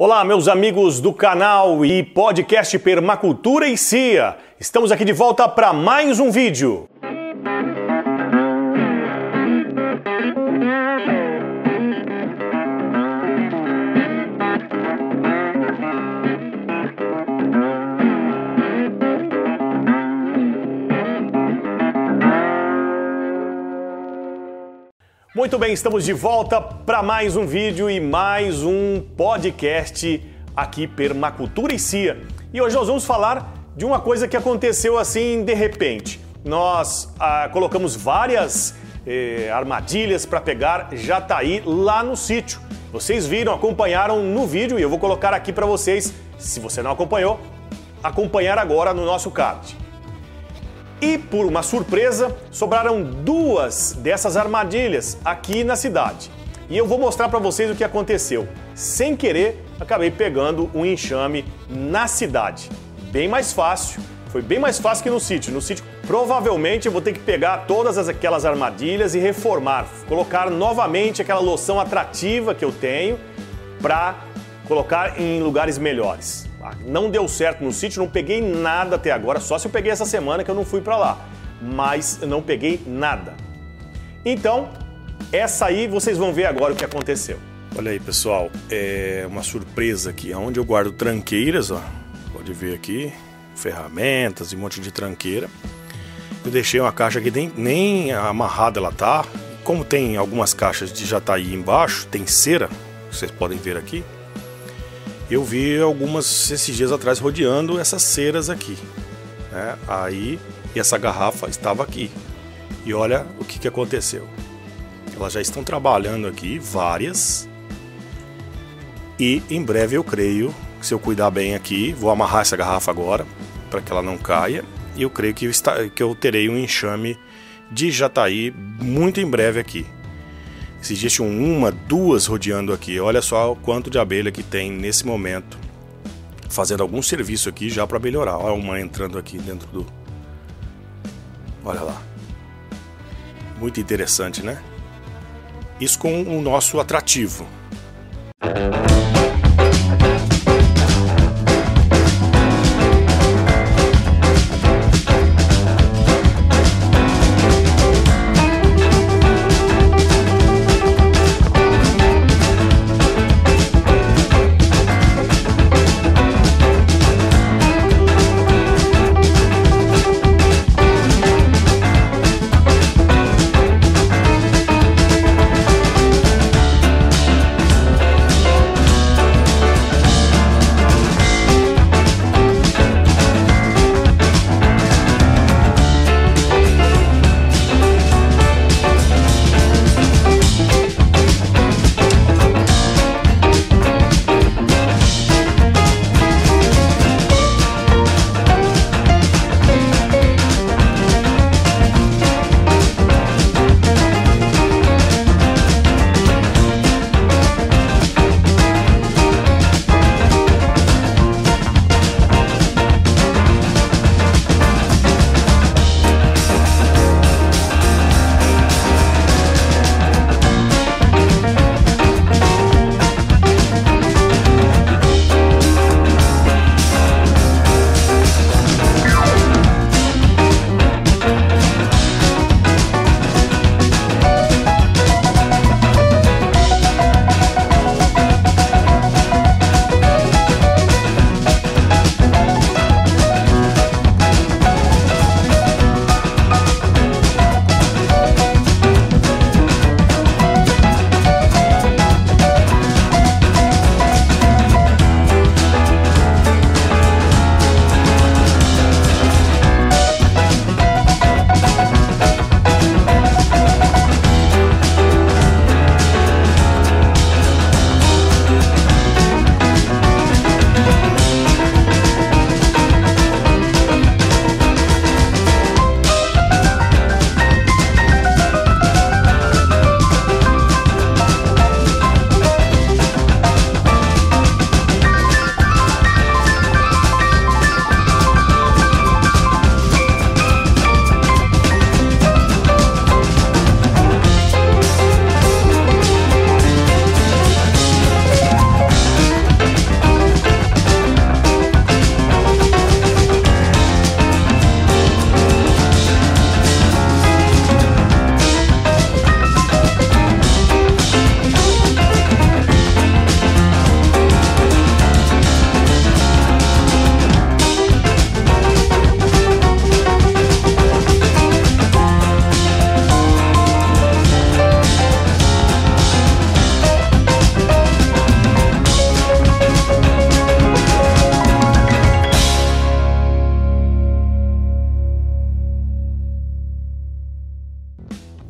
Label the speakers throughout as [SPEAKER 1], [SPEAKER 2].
[SPEAKER 1] Olá, meus amigos do canal e podcast Permacultura e CIA. Estamos aqui de volta para mais um vídeo. Muito bem, estamos de volta para mais um vídeo e mais um podcast aqui Permacultura e CIA. E hoje nós vamos falar de uma coisa que aconteceu assim de repente. Nós ah, colocamos várias eh, armadilhas para pegar jataí lá no sítio. Vocês viram, acompanharam no vídeo e eu vou colocar aqui para vocês, se você não acompanhou, acompanhar agora no nosso card. E por uma surpresa, sobraram duas dessas armadilhas aqui na cidade. E eu vou mostrar para vocês o que aconteceu. Sem querer, acabei pegando um enxame na cidade. Bem mais fácil, foi bem mais fácil que no sítio. No sítio, provavelmente eu vou ter que pegar todas aquelas armadilhas e reformar, colocar novamente aquela loção atrativa que eu tenho para colocar em lugares melhores. Não deu certo no sítio, não peguei nada até agora, só se eu peguei essa semana que eu não fui para lá. Mas não peguei nada. Então, essa aí vocês vão ver agora o que aconteceu.
[SPEAKER 2] Olha aí, pessoal, é uma surpresa aqui, onde eu guardo tranqueiras, ó. Pode ver aqui, ferramentas e um monte de tranqueira. Eu deixei uma caixa aqui nem, nem amarrada ela tá. Como tem algumas caixas de jataí embaixo, tem cera, vocês podem ver aqui eu vi algumas esses dias atrás rodeando essas ceras aqui. Né? Aí, essa garrafa estava aqui. E olha o que, que aconteceu. Elas já estão trabalhando aqui, várias. E em breve eu creio, se eu cuidar bem aqui, vou amarrar essa garrafa agora, para que ela não caia. E eu creio que eu, está, que eu terei um enxame de jataí muito em breve aqui. Dias tinham uma, duas rodeando aqui. Olha só o quanto de abelha que tem nesse momento. Fazendo algum serviço aqui já para melhorar. Olha uma entrando aqui dentro do. Olha lá. Muito interessante, né? Isso com o nosso atrativo.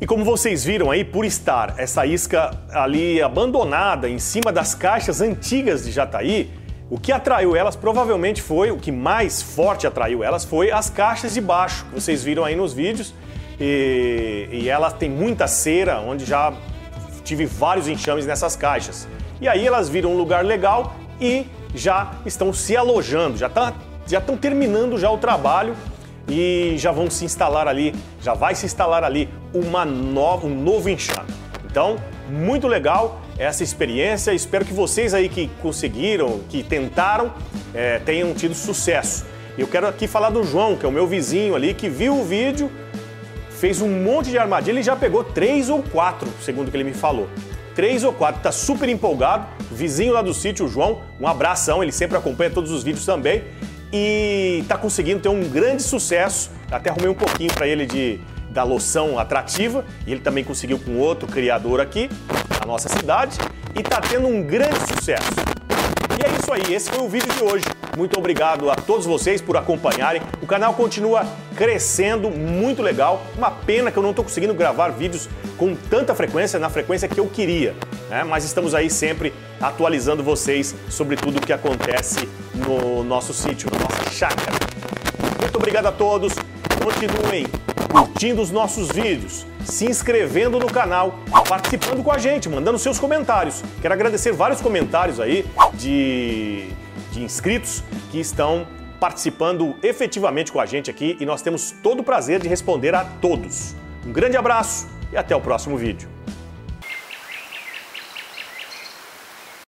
[SPEAKER 1] Como vocês viram aí, por estar essa isca ali abandonada em cima das caixas antigas de Jataí, o que atraiu elas provavelmente foi, o que mais forte atraiu elas foi as caixas de baixo, que vocês viram aí nos vídeos. E, e ela tem muita cera, onde já tive vários enxames nessas caixas. E aí elas viram um lugar legal e já estão se alojando, já tá, já estão terminando já o trabalho e já vão se instalar ali, já vai se instalar ali uma nova, um novo enxame. Então, muito legal essa experiência. Espero que vocês aí que conseguiram, que tentaram, é, tenham tido sucesso. Eu quero aqui falar do João, que é o meu vizinho ali, que viu o vídeo, fez um monte de armadilha, ele já pegou três ou quatro, segundo que ele me falou. Três ou quatro, tá super empolgado. Vizinho lá do sítio, o João, um abração, ele sempre acompanha todos os vídeos também e tá conseguindo ter um grande sucesso. Até arrumei um pouquinho para ele de da loção atrativa e ele também conseguiu com outro criador aqui na nossa cidade e tá tendo um grande sucesso. E é isso aí, esse foi o vídeo de hoje. Muito obrigado a todos vocês por acompanharem. O canal continua crescendo, muito legal. Uma pena que eu não estou conseguindo gravar vídeos com tanta frequência, na frequência que eu queria. Né? Mas estamos aí sempre atualizando vocês sobre tudo o que acontece no nosso sítio, na nossa chácara. Muito obrigado a todos. Continuem curtindo os nossos vídeos, se inscrevendo no canal, participando com a gente, mandando seus comentários. Quero agradecer vários comentários aí de, de inscritos que estão participando efetivamente com a gente aqui e nós temos todo o prazer de responder a todos. Um grande abraço e até o próximo vídeo.